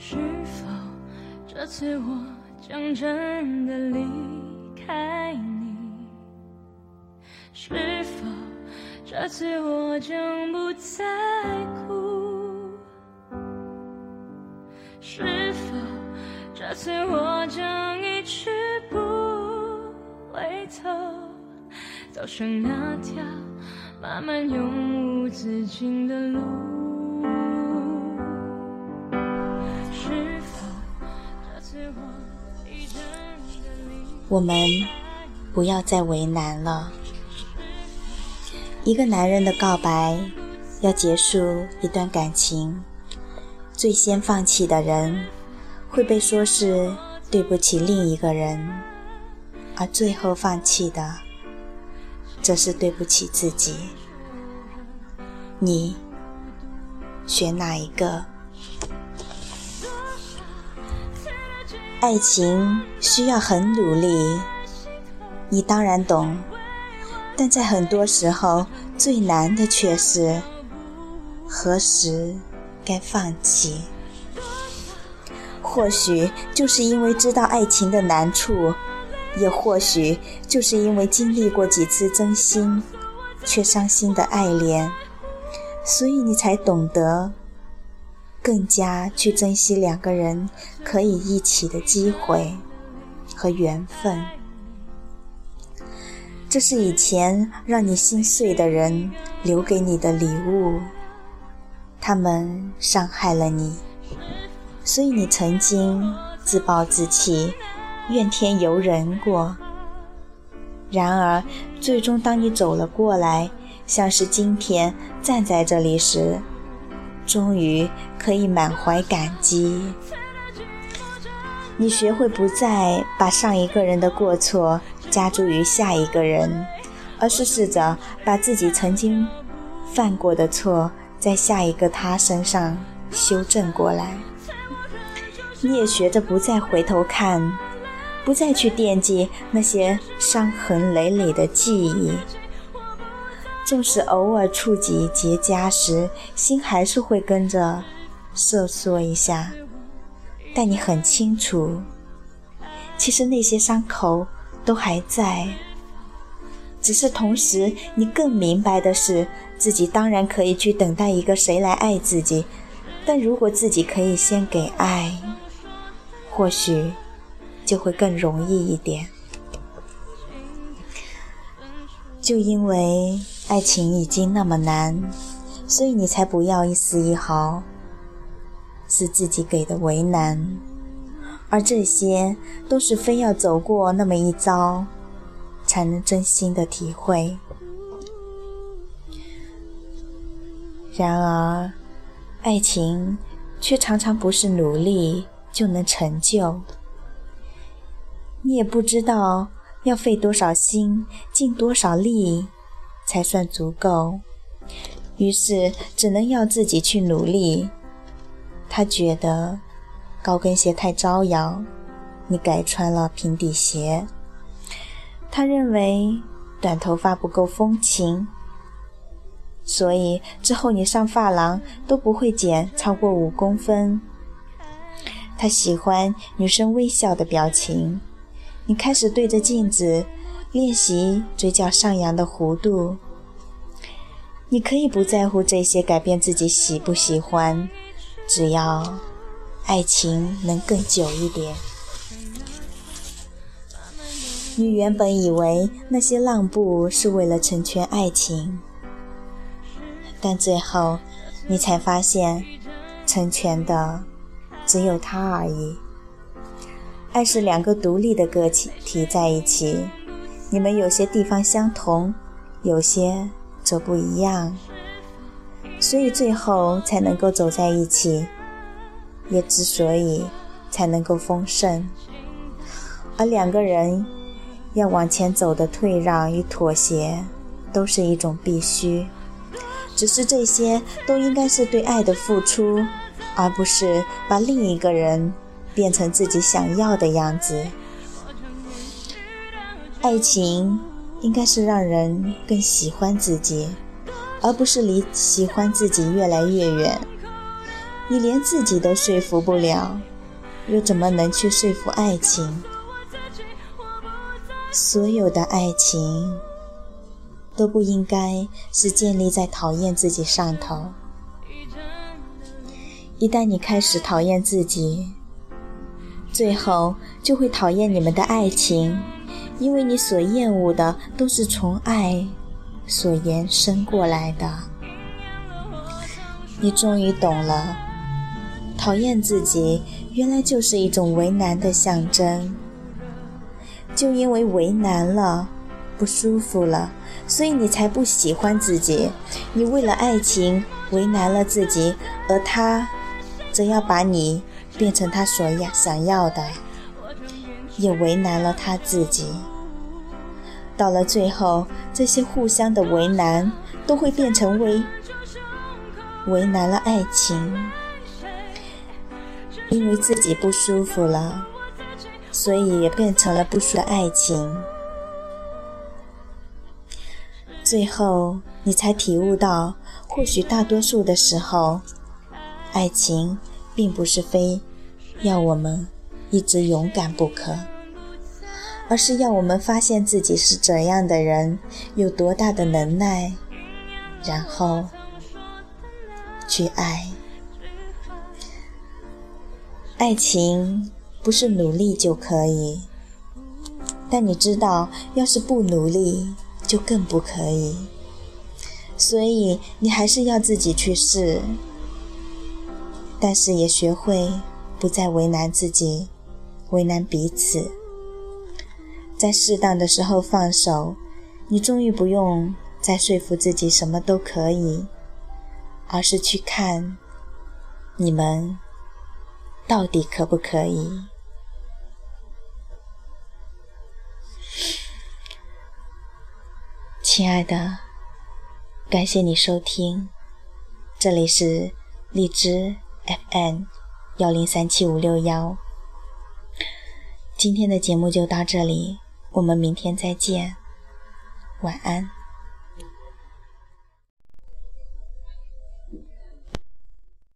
是否这次我将真的离开你？是否这次我将不再哭？是否这次我将一去不回头，走上那条漫漫永无止境的路？我们不要再为难了。一个男人的告白要结束一段感情，最先放弃的人会被说是对不起另一个人，而最后放弃的则是对不起自己。你选哪一个？爱情需要很努力，你当然懂。但在很多时候，最难的却是何时该放弃。或许就是因为知道爱情的难处，也或许就是因为经历过几次真心却伤心的爱恋，所以你才懂得。更加去珍惜两个人可以一起的机会和缘分。这是以前让你心碎的人留给你的礼物，他们伤害了你，所以你曾经自暴自弃、怨天尤人过。然而，最终当你走了过来，像是今天站在这里时，终于可以满怀感激。你学会不再把上一个人的过错加诸于下一个人，而是试着把自己曾经犯过的错在下一个他身上修正过来。你也学着不再回头看，不再去惦记那些伤痕累累的记忆。纵使偶尔触及结痂时，心还是会跟着瑟缩一下，但你很清楚，其实那些伤口都还在。只是同时，你更明白的是，自己当然可以去等待一个谁来爱自己，但如果自己可以先给爱，或许就会更容易一点。就因为爱情已经那么难，所以你才不要一丝一毫是自己给的为难，而这些都是非要走过那么一遭，才能真心的体会。然而，爱情却常常不是努力就能成就，你也不知道。要费多少心，尽多少力，才算足够？于是只能要自己去努力。他觉得高跟鞋太招摇，你改穿了平底鞋。他认为短头发不够风情，所以之后你上发廊都不会剪超过五公分。他喜欢女生微笑的表情。你开始对着镜子练习嘴角上扬的弧度。你可以不在乎这些，改变自己喜不喜欢，只要爱情能更久一点。你原本以为那些让步是为了成全爱情，但最后你才发现，成全的只有他而已。爱是两个独立的个体在一起，你们有些地方相同，有些则不一样，所以最后才能够走在一起，也之所以才能够丰盛。而两个人要往前走的退让与妥协，都是一种必须，只是这些都应该是对爱的付出，而不是把另一个人。变成自己想要的样子。爱情应该是让人更喜欢自己，而不是离喜欢自己越来越远。你连自己都说服不了，又怎么能去说服爱情？所有的爱情都不应该是建立在讨厌自己上头。一旦你开始讨厌自己，最后就会讨厌你们的爱情，因为你所厌恶的都是从爱所延伸过来的。你终于懂了，讨厌自己原来就是一种为难的象征。就因为为难了，不舒服了，所以你才不喜欢自己。你为了爱情为难了自己，而他。则要把你变成他所要想要的，也为难了他自己。到了最后，这些互相的为难都会变成为为难了爱情，因为自己不舒服了，所以也变成了不舒服的爱情。最后，你才体悟到，或许大多数的时候，爱情。并不是非要我们一直勇敢不可，而是要我们发现自己是怎样的人，有多大的能耐，然后去爱。爱情不是努力就可以，但你知道，要是不努力，就更不可以。所以你还是要自己去试。但是也学会不再为难自己，为难彼此，在适当的时候放手，你终于不用再说服自己什么都可以，而是去看你们到底可不可以。亲爱的，感谢你收听，这里是荔枝。FM 幺零三七五六幺，今天的节目就到这里，我们明天再见，晚安。